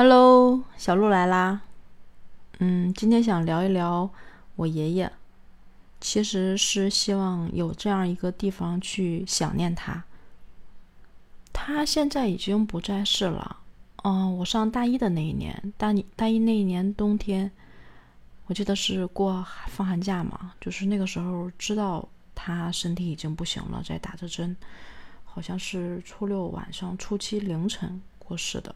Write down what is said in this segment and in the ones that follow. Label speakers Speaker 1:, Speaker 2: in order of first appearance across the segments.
Speaker 1: Hello，小鹿来啦。嗯，今天想聊一聊我爷爷，其实是希望有这样一个地方去想念他。他现在已经不在世了。嗯，我上大一的那一年，大一大一那一年冬天，我记得是过放寒假嘛，就是那个时候知道他身体已经不行了，在打着针，好像是初六晚上、初七凌晨过世的。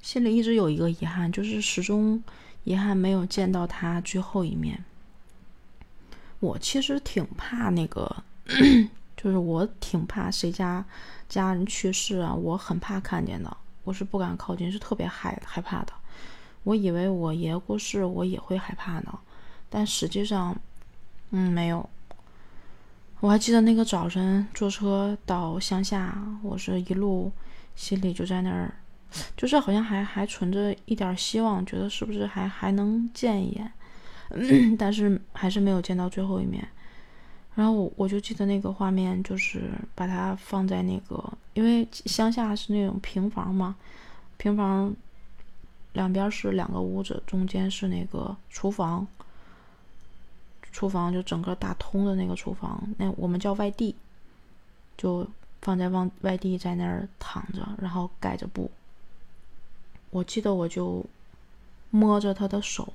Speaker 1: 心里一直有一个遗憾，就是始终遗憾没有见到他最后一面。我其实挺怕那个，就是我挺怕谁家家人去世啊，我很怕看见的。我是不敢靠近，是特别害害怕的。我以为我爷过世，我也会害怕呢，但实际上，嗯，没有。我还记得那个早晨坐车到乡下，我是一路心里就在那儿，就是好像还还存着一点希望，觉得是不是还还能见一眼，但是还是没有见到最后一面。然后我我就记得那个画面，就是把它放在那个，因为乡下是那种平房嘛，平房两边是两个屋子，中间是那个厨房，厨房就整个打通的那个厨房，那我们叫外地，就放在往外地在那儿躺着，然后盖着布。我记得我就摸着他的手，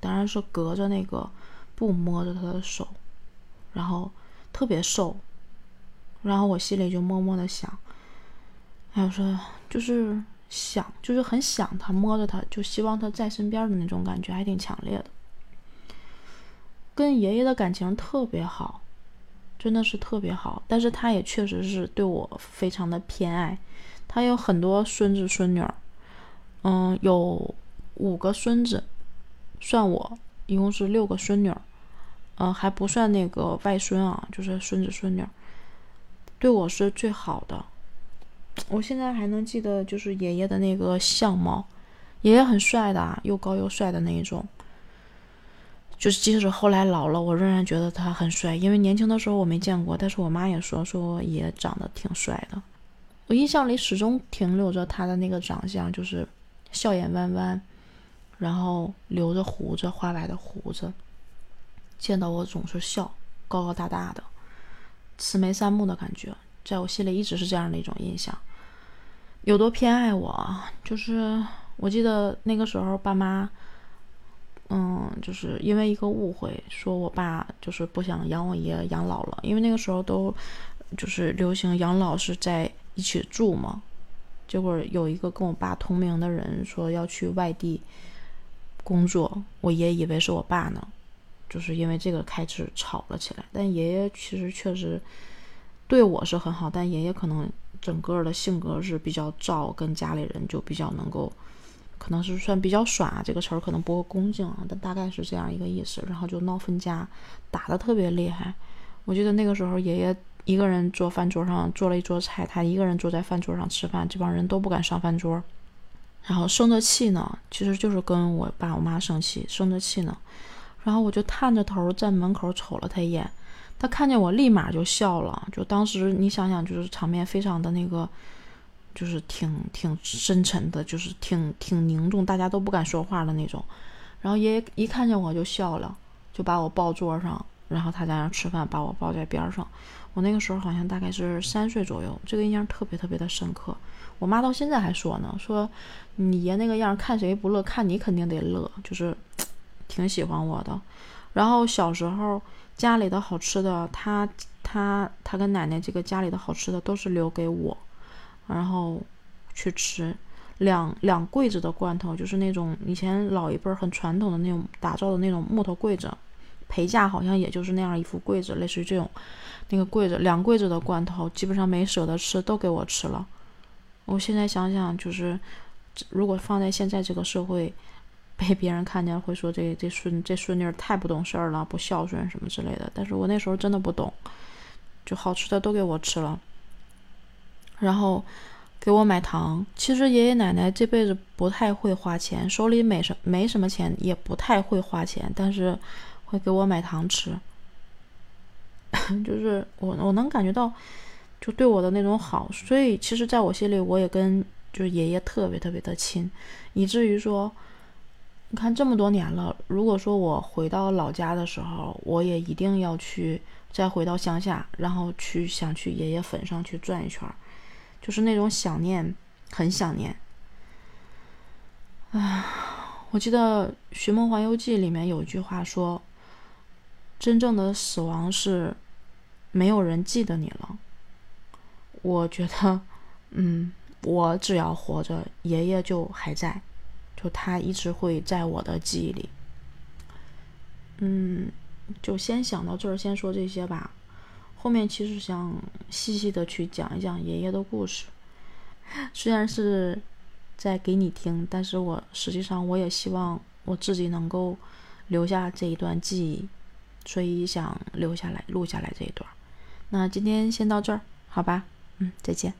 Speaker 1: 当然是隔着那个布摸着他的手。然后特别瘦，然后我心里就默默的想，哎，我说就是想，就是很想他，摸着他，就希望他在身边的那种感觉还挺强烈的。跟爷爷的感情特别好，真的是特别好，但是他也确实是对我非常的偏爱，他有很多孙子孙女儿，嗯，有五个孙子，算我一共是六个孙女儿。嗯，还不算那个外孙啊，就是孙子孙女儿，对我是最好的。我现在还能记得，就是爷爷的那个相貌，爷爷很帅的，又高又帅的那一种。就是即使后来老了，我仍然觉得他很帅，因为年轻的时候我没见过，但是我妈也说说爷爷长得挺帅的。我印象里始终停留着他的那个长相，就是笑眼弯弯，然后留着胡子，花白的胡子。见到我总是笑，高高大大的，慈眉善目的感觉，在我心里一直是这样的一种印象。有多偏爱我，就是我记得那个时候，爸妈，嗯，就是因为一个误会，说我爸就是不想养我爷养老了，因为那个时候都就是流行养老是在一起住嘛。结果有一个跟我爸同名的人说要去外地工作，我爷以为是我爸呢。就是因为这个开始吵了起来，但爷爷其实确实对我是很好，但爷爷可能整个的性格是比较躁，跟家里人就比较能够，可能是算比较耍这个词儿可能不够恭敬啊，但大概是这样一个意思。然后就闹分家，打的特别厉害。我记得那个时候爷爷一个人坐饭桌上做了一桌菜，他一个人坐在饭桌上吃饭，这帮人都不敢上饭桌。然后生着气呢，其实就是跟我爸我妈生气，生着气呢。然后我就探着头在门口瞅了他一眼，他看见我立马就笑了。就当时你想想，就是场面非常的那个，就是挺挺深沉的，就是挺挺凝重，大家都不敢说话的那种。然后爷爷一看见我就笑了，就把我抱桌上，然后他在那吃饭，把我抱在边上。我那个时候好像大概是三岁左右，这个印象特别特别的深刻。我妈到现在还说呢，说你爷那个样，看谁不乐，看你肯定得乐，就是。挺喜欢我的，然后小时候家里的好吃的，他他他跟奶奶这个家里的好吃的都是留给我，然后去吃两两柜子的罐头，就是那种以前老一辈很传统的那种打造的那种木头柜子，陪嫁好像也就是那样一副柜子，类似于这种那个柜子，两柜子的罐头基本上没舍得吃，都给我吃了。我现在想想，就是如果放在现在这个社会。被别人看见会说这这孙这孙女太不懂事儿了，不孝顺什么之类的。但是我那时候真的不懂，就好吃的都给我吃了，然后给我买糖。其实爷爷奶奶这辈子不太会花钱，手里没什没什么钱，也不太会花钱，但是会给我买糖吃。就是我我能感觉到，就对我的那种好。所以其实在我心里，我也跟。就是爷爷特别特别的亲，以至于说，你看这么多年了，如果说我回到老家的时候，我也一定要去再回到乡下，然后去想去爷爷坟上去转一圈，就是那种想念，很想念。啊，我记得《寻梦环游记》里面有一句话说：“真正的死亡是没有人记得你了。”我觉得，嗯，我只要活着，爷爷就还在，就他一直会在我的记忆里。嗯，就先想到这儿，先说这些吧。后面其实想细细的去讲一讲爷爷的故事，虽然是。在给你听，但是我实际上我也希望我自己能够留下这一段记忆，所以想留下来录下来这一段。那今天先到这儿，好吧，嗯，再见。